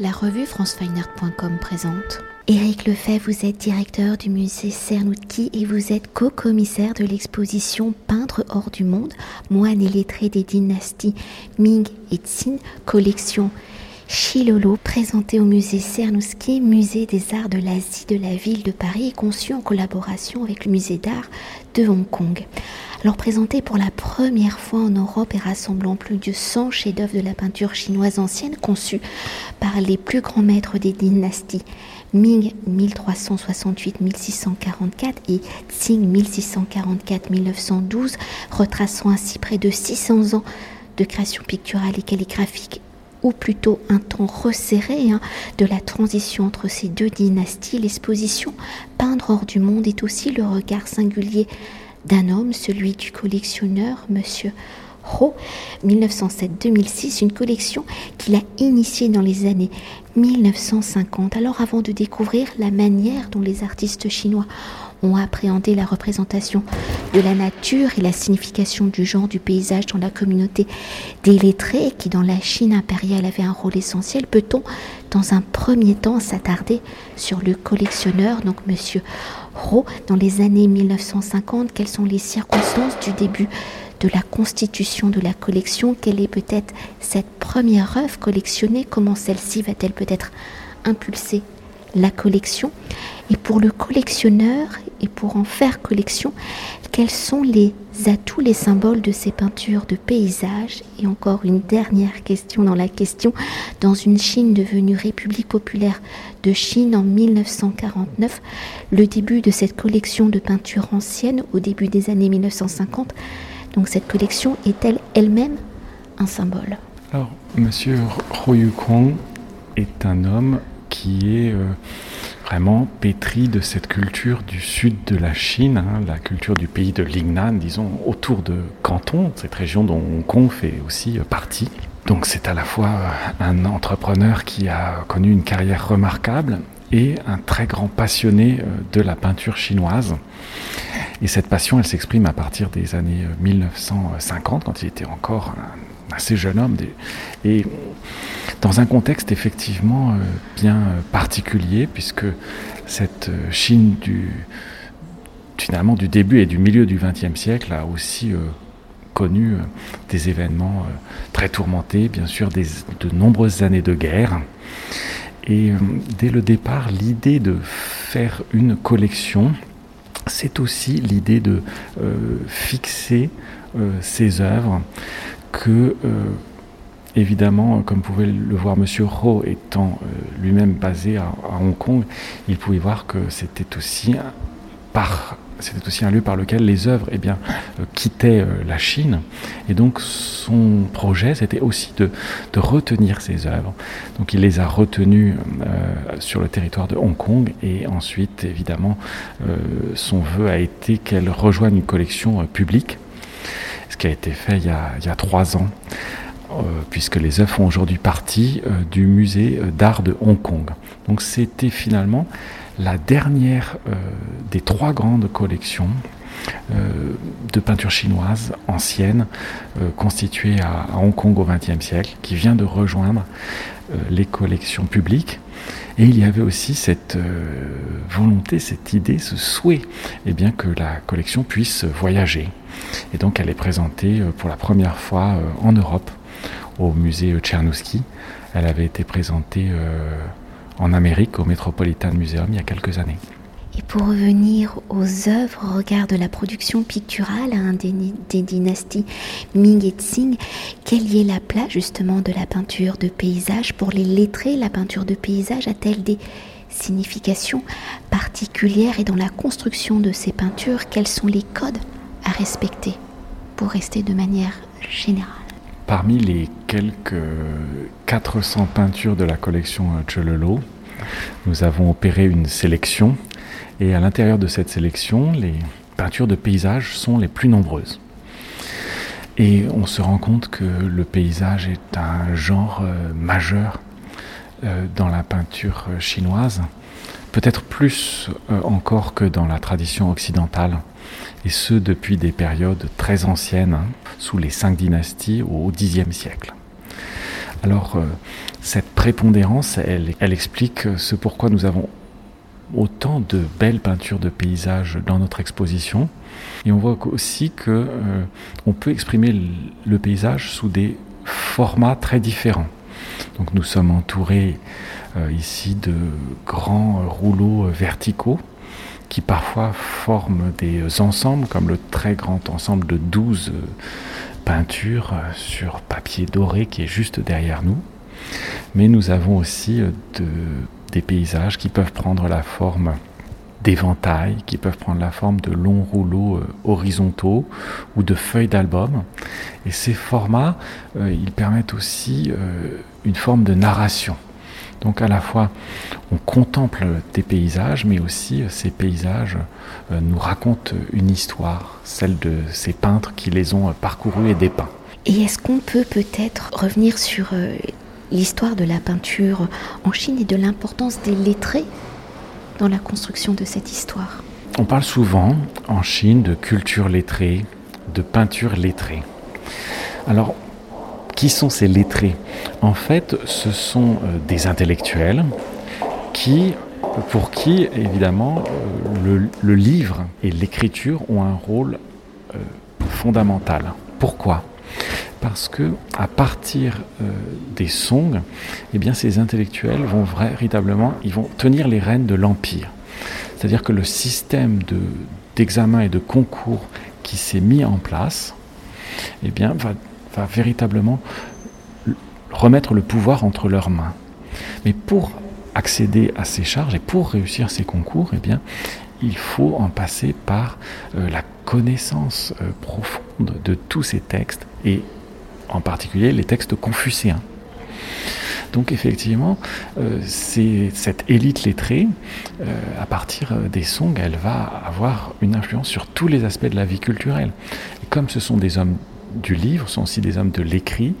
La revue francefineart.com présente. Éric Lefebvre, vous êtes directeur du musée Cernouki et vous êtes co-commissaire de l'exposition Peindre hors du monde, moine et lettré des dynasties Ming et Tsin, collection Chilolo, présentée au musée Cernouski, musée des arts de l'Asie de la ville de Paris et conçu en collaboration avec le musée d'art de Hong Kong. Alors présenté pour la première fois en Europe et rassemblant plus de 100 chefs-d'œuvre de la peinture chinoise ancienne conçus par les plus grands maîtres des dynasties. Ming 1368-1644 et Qing 1644-1912, retraçant ainsi près de 600 ans de création picturale et calligraphique ou plutôt un temps resserré hein, de la transition entre ces deux dynasties, l'exposition Peindre hors du monde est aussi le regard singulier d'un homme, celui du collectionneur, monsieur Ho, 1907-2006, une collection qu'il a initiée dans les années 1950. Alors avant de découvrir la manière dont les artistes chinois ont appréhendé la représentation de la nature et la signification du genre du paysage dans la communauté des lettrés qui dans la Chine impériale avait un rôle essentiel, peut-on dans un premier temps s'attarder sur le collectionneur, donc monsieur Dans les années 1950, quelles sont les circonstances du début de la constitution de la collection, quelle est peut-être cette première œuvre collectionnée, comment celle-ci va-t-elle peut-être impulser la collection. Et pour le collectionneur et pour en faire collection, quels sont les atouts, les symboles de ces peintures de paysages Et encore une dernière question dans la question. Dans une Chine devenue République populaire de Chine en 1949, le début de cette collection de peintures anciennes au début des années 1950, donc cette collection est-elle elle-même un symbole? Alors, Monsieur Yu Kong est un homme qui est euh, vraiment pétri de cette culture du sud de la Chine, hein, la culture du pays de Lingnan, disons, autour de Canton, cette région dont Hong Kong fait aussi euh, partie. Donc c'est à la fois euh, un entrepreneur qui a connu une carrière remarquable et un très grand passionné de la peinture chinoise. Et cette passion, elle s'exprime à partir des années 1950, quand il était encore un assez jeune homme. Et dans un contexte effectivement euh, bien euh, particulier, puisque cette euh, Chine du, finalement du début et du milieu du XXe siècle a aussi connu des événements très tourmentés, bien sûr, des, de nombreuses années de guerre. Et dès le départ, l'idée de faire une collection, c'est aussi l'idée de fixer ces œuvres que Évidemment, comme pouvait le voir M. Ho, étant euh, lui-même basé à, Hong Kong, il pouvait voir que c'était aussi un, lieu par lequel les œuvres eh bien, euh, quittaient euh, la Chine. Et donc son projet, c'était aussi de, retenir ces œuvres. Donc il les a retenues sur le territoire de Hong Kong. Et ensuite, évidemment, son vœu a été qu'elles rejoignent une collection publique, qui a été fait il y a, trois ans. Euh, puisque les œuvres font aujourd'hui partie euh, du musée euh, d'art de Hong Kong. Donc c'était finalement la dernière des trois grandes collections de peinture chinoise ancienne constituée à, Hong Kong au XXe siècle, qui vient de rejoindre les collections publiques. Et il y avait aussi cette volonté, cette idée, ce souhait, eh bien, que la collection puisse voyager. Et donc elle est présentée pour la première fois en Europe au musée Tchernouski. Elle avait été présentée euh, en Amérique au Metropolitan Museum il y a quelques années. Et pour revenir aux œuvres au regard de la production picturale hein, des, dynasties Ming et Tsing, quelle est la place justement de la peinture de paysage Pour les lettrés, la peinture de paysage a-t-elle des significations particulières? Et dans la construction de ces peintures, quels sont les codes à respecter pour rester de manière générale? Parmi les quelques 400 peintures de la collection Chololo, nous avons opéré une sélection et à l'intérieur de cette sélection, les peintures de paysage sont les plus nombreuses. Et on se rend compte que le paysage est un genre euh, majeur euh, dans la peinture chinoise, peut-être plus euh, encore que dans la tradition occidentale, et ce depuis des périodes très anciennes, hein, sous les cinq dynasties au Xe siècle. Alors, euh, cette prépondérance, elle, elle explique ce pourquoi nous avons autant de belles peintures de paysages dans notre exposition. Et on voit aussi que euh, on peut exprimer le paysage sous des formats très différents. Donc nous sommes entourés euh, ici de grands rouleaux verticaux qui parfois forment des ensembles, comme le très grand ensemble de 12 peintures sur papier doré qui est juste derrière nous. Mais nous avons aussi de des paysages qui peuvent prendre la forme d'éventails, qui peuvent prendre la forme de longs rouleaux euh, horizontaux ou de feuilles d'album. Et ces formats, euh, ils permettent aussi euh, une forme de narration. Donc à la fois, on contemple des paysages, mais aussi ces paysages nous racontent une histoire, celle de ces peintres qui les ont parcourus et dépeints. Et est-ce qu'on peut peut-être revenir sur l'histoire de la peinture en Chine et de l'importance des lettrés dans la construction de cette histoire. On parle souvent en Chine de culture lettrée, de peinture lettrée. Alors, qui sont ces lettrés? En fait, ce sont euh, des intellectuels qui, pour qui, évidemment, euh, le, livre et l'écriture ont un rôle euh, fondamental. Pourquoi? Parce que à partir euh, des songs, eh bien ces intellectuels vont véritablement, ils vont tenir les rênes de l'empire. C'est-à-dire que le système de d'examen et de concours qui s'est mis en place, eh bien va, véritablement remettre le pouvoir entre leurs mains. Mais pour accéder à ces charges et pour réussir ces concours, eh bien, il faut en passer par euh, la connaissance euh, profonde de tous ces textes et en particulier les textes confucéens. Donc effectivement, euh, cette élite lettrée, euh, à partir des songs, elle va avoir une influence sur tous les aspects de la vie culturelle. Comme ce sont des hommes du livre, ce sont aussi des hommes de l'écrit,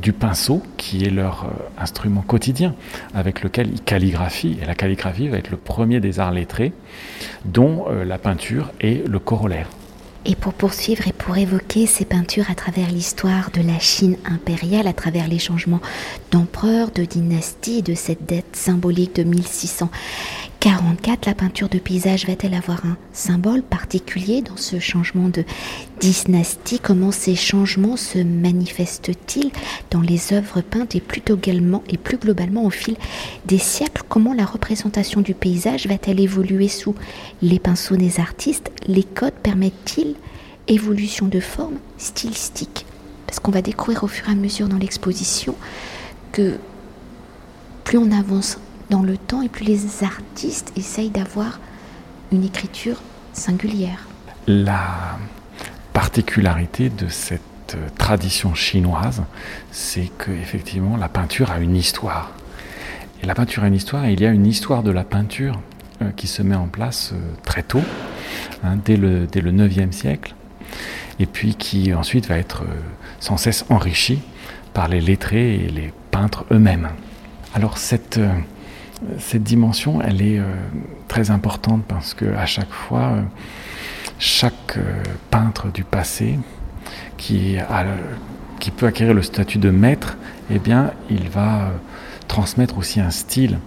du pinceau, qui est leur euh, instrument quotidien, avec lequel ils calligraphient. Et la calligraphie va être le premier des arts lettrés, dont la peinture est le corollaire. Et pour poursuivre et pour évoquer ces peintures à travers l'histoire de la Chine impériale, à travers les changements d'empereur, de dynastie, de cette dette symbolique de 1644, la peinture de paysage va-t-elle avoir un symbole particulier dans ce changement de dynastie? Comment ces changements se manifestent-ils dans les œuvres peintes et plutôt également et plus globalement au fil des siècles? Comment la représentation du paysage va-t-elle évoluer sous les pinceaux des artistes? Les codes permettent-ils évolution de forme stylistique? Parce qu'on va découvrir au fur et à mesure dans l'exposition que plus on avance dans le temps et plus les artistes essayent d'avoir une écriture singulière. La particularité de cette tradition chinoise, c'est que effectivement la peinture a une histoire. Et la peinture a une histoire, et il y a une histoire de la peinture euh, qui se met en place euh, très tôt, hein, dès, le, dès le 9e siècle, et puis qui ensuite va être euh, sans cesse enrichi par les lettrés et les peintres eux-mêmes. Alors cette, cette dimension, elle est euh, très importante parce que à chaque fois, chaque peintre du passé qui, peut acquérir le statut de maître, eh bien, il va transmettre aussi un style,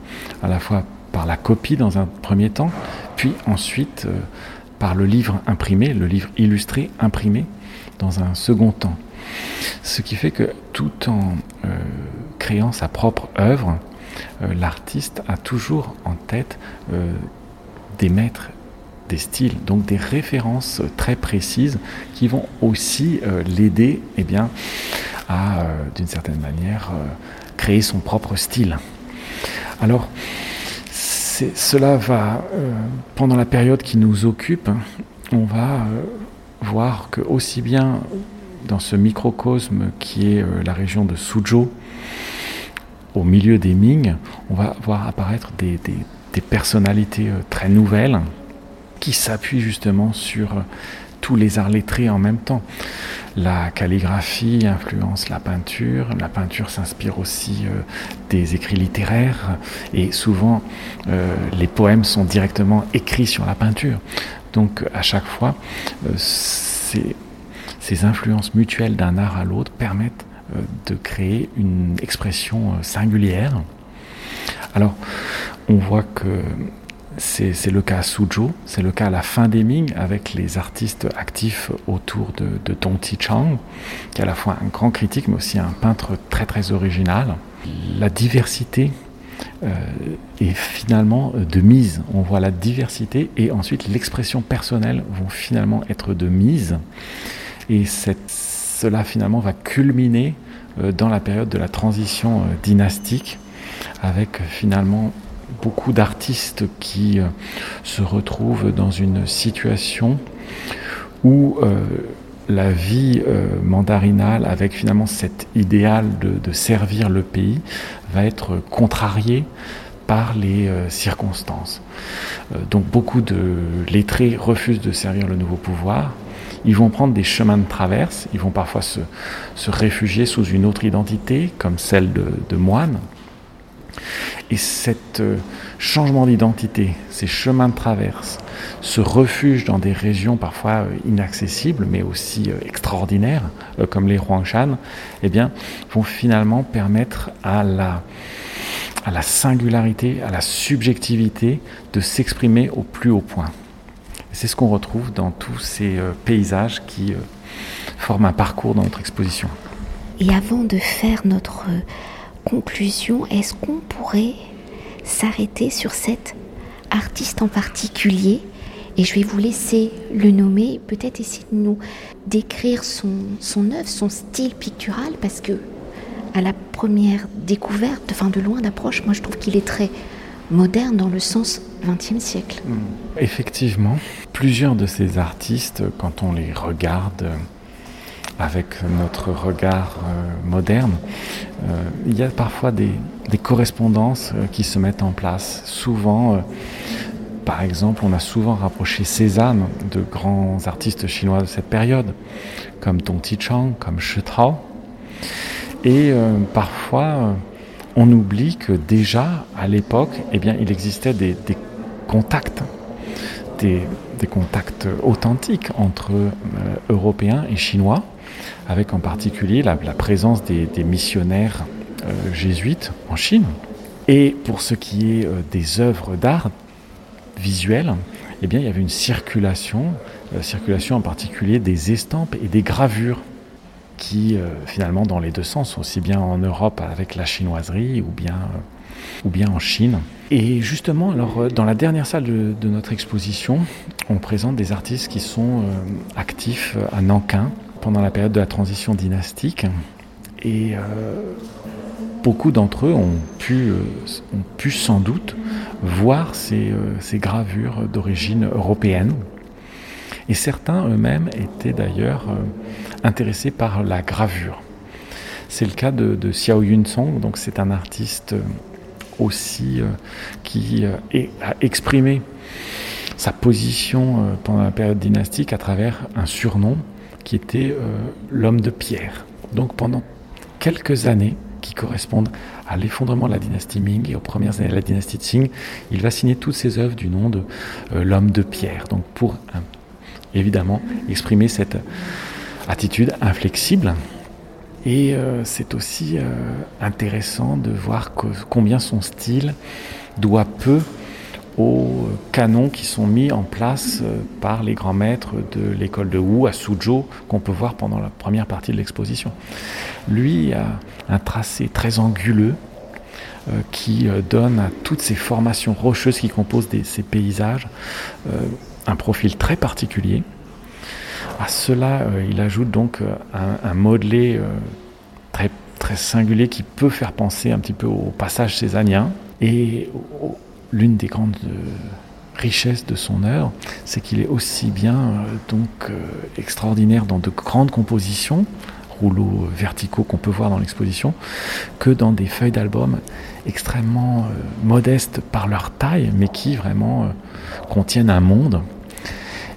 à la fois par la copie dans un premier temps, puis ensuite par le livre imprimé, le livre illustré imprimé dans un second temps. Ce qui fait que tout en euh, créant sa propre œuvre, euh, l'artiste a toujours en tête euh, des maîtres, des styles, donc des références très précises qui vont aussi l'aider eh à, d'une certaine manière, créer son propre style. Alors, cela va, euh, pendant la période qui nous occupe, on va euh, voir que aussi bien dans ce microcosme qui est euh, la région de Suzhou, au milieu des Ming, on va voir apparaître des, personnalités très nouvelles qui s'appuient justement sur tous les arts lettrés en même temps. La calligraphie influence la peinture, la peinture s'inspire aussi euh, des écrits littéraires et souvent euh, les poèmes sont directement écrits sur la peinture. Donc à chaque fois, euh, ces, influences mutuelles d'un art à l'autre permettent de créer une expression singulière. Alors, on voit que c'est le cas à Suzhou, c'est le cas à la fin des Ming avec les artistes actifs autour de, de Dong Chang, qui est à la fois un grand critique mais aussi un peintre très très original. La diversité euh, est finalement de mise. On voit la diversité et ensuite l'expression personnelle vont finalement être de mise. Et cela finalement va culminer euh, dans la période de la transition euh, dynastique avec finalement beaucoup d'artistes qui euh, se retrouvent dans une situation où euh, la vie euh, mandarinale, avec finalement cet idéal de, servir le pays, va être contrariée par les circonstances. donc beaucoup de lettrés refusent de servir le nouveau pouvoir. Ils vont prendre des chemins de traverse, ils vont parfois se, réfugier sous une autre identité, comme celle de, de moine, et cet euh, changement d'identité, ces chemins de traverse, ce refuge dans des régions parfois euh, inaccessibles, mais aussi euh, extraordinaires, comme les Huangshan, eh bien, vont finalement permettre à la, à la singularité, à la subjectivité de s'exprimer au plus haut point. C'est ce qu'on retrouve dans tous ces paysages qui forment un parcours dans notre exposition. Et avant de faire notre conclusion, est-ce qu'on pourrait s'arrêter sur cet artiste en particulier? Et je vais vous laisser le nommer, peut-être essayer de nous décrire son, son œuvre, son style pictural, parce que à la première découverte, enfin de loin d'approche, moi je trouve qu'il est très moderne dans le sens 20e siècle. Hmm. Effectivement, plusieurs de ces artistes, quand on les regarde, avec notre regard euh, moderne, euh, il y a parfois des, correspondances euh, qui se mettent en place. Souvent, par exemple, on a souvent rapproché Cézanne de grands artistes chinois de cette période, comme Dong Tichang, comme Shi. Et parfois, on oublie que déjà, à l'époque, eh bien, il existait des, contacts, des, contacts authentiques entre Européens et Chinois avec en particulier la, présence des, missionnaires euh, jésuites en Chine. Et pour ce qui est euh, des œuvres d'art visuelles, eh bien, il y avait une circulation, la circulation en particulier des estampes et des gravures qui, euh, finalement, dans les deux sens, aussi bien en Europe avec la chinoiserie ou bien, ou bien en Chine. Et justement, alors, dans la dernière salle de, notre exposition, on présente des artistes qui sont actifs à Nankin, pendant la période de la transition dynastique. Et euh, beaucoup d'entre eux ont pu, euh, ont pu sans doute voir ces, euh, ces gravures d'origine européenne. Et certains eux-mêmes étaient d'ailleurs intéressés par la gravure. C'est le cas de, de Xiao Yunsong, donc c'est un artiste aussi qui a exprimé sa position pendant la période dynastique à travers un surnom qui était euh, l'homme de pierre. Donc pendant quelques années, qui correspondent à l'effondrement de la dynastie Ming et aux premières années de la dynastie Qing, il va signer toutes ses œuvres du nom de euh, l'homme de pierre. Donc pour évidemment exprimer cette attitude inflexible. Et euh, c'est aussi intéressant de voir combien son style doit peu aux canons qui sont mis en place euh, par les grands maîtres de l'école de Wu à Suzhou, qu'on peut voir pendant la première partie de l'exposition. Lui a un tracé très anguleux euh, qui euh, donne à toutes ces formations rocheuses qui composent ces paysages un profil très particulier. À cela, il ajoute donc un, un modelé très, très singulier qui peut faire penser un petit peu au passage césanien. Et l'une des grandes euh, richesses de son œuvre, c'est qu'il est aussi bien euh, donc euh, extraordinaire dans de grandes compositions, rouleaux verticaux qu'on peut voir dans l'exposition, que dans des feuilles d'album extrêmement modestes par leur taille, mais qui vraiment contiennent un monde,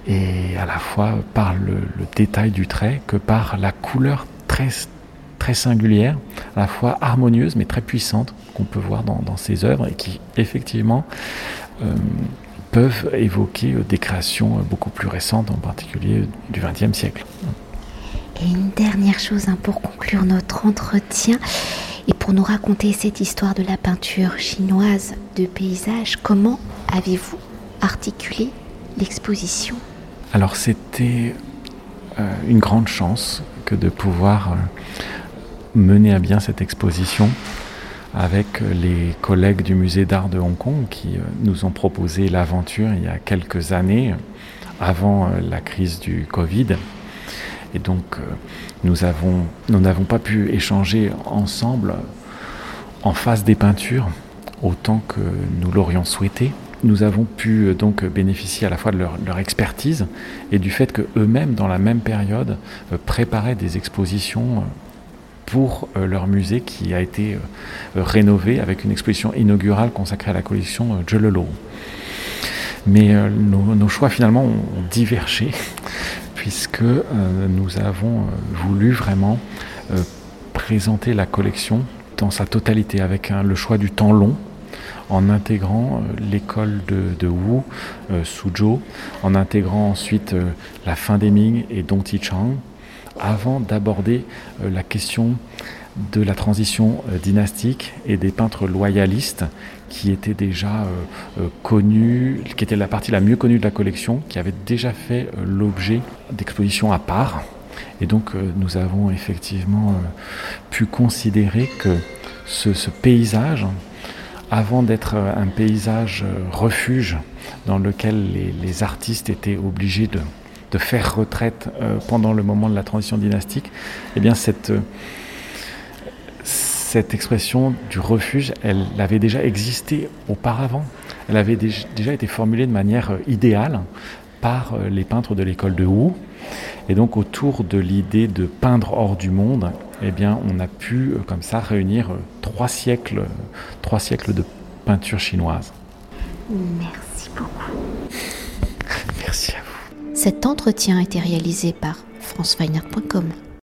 et à la fois par le, détail du trait que par la couleur très très singulière, à la fois harmonieuse mais très puissante qu'on peut voir dans, ses œuvres et qui effectivement euh, peuvent évoquer euh, des créations euh, beaucoup plus récentes, en particulier du XXe siècle. Et une dernière chose hein, pour conclure notre entretien et pour nous raconter cette histoire de la peinture chinoise de paysage, comment avez-vous articulé l'exposition Alors c'était euh, une grande chance que de pouvoir euh, mener à bien cette exposition avec les collègues du musée d'art de Hong Kong qui euh, nous ont proposé l'aventure il y a quelques années, avant la crise du Covid. Et donc nous avons, nous n'avons pas pu échanger ensemble en face des peintures autant que nous l'aurions souhaité nous avons pu euh, donc bénéficier à la fois de leur, expertise et du fait qu'eux-mêmes, dans la même période, euh, préparaient des expositions euh, pour leur musée qui a été rénové avec une exposition inaugurale consacrée à la collection Jelelo. Mais nos, choix finalement ont divergé puisque nous avons voulu vraiment présenter la collection dans sa totalité avec le choix du temps long en intégrant euh, l'école de, Wu, euh, Suzhou, en intégrant ensuite euh, la fin des Ming et Dong Chang, avant d'aborder la question de la transition dynastique et des peintres loyalistes qui étaient déjà connus, qui était la partie la mieux connue de la collection, qui avait déjà fait l'objet d'expositions à part. Et donc nous avons effectivement pu considérer que ce paysage avant d'être un paysage refuge dans lequel les, artistes étaient obligés de, de faire retraite euh, pendant le moment de la transition dynastique, eh bien cette, cette expression du refuge, elle avait déjà existé auparavant. Elle avait déjà été formulée de manière euh, idéale par euh, les peintres de l'école de Wu. Et donc autour de l'idée de peindre hors du monde, eh bien, on a pu euh, comme ça réunir euh, trois siècles, trois siècles de peinture chinoise. Merci beaucoup. Merci à vous. Cet entretien a été réalisé par franceweiner.com.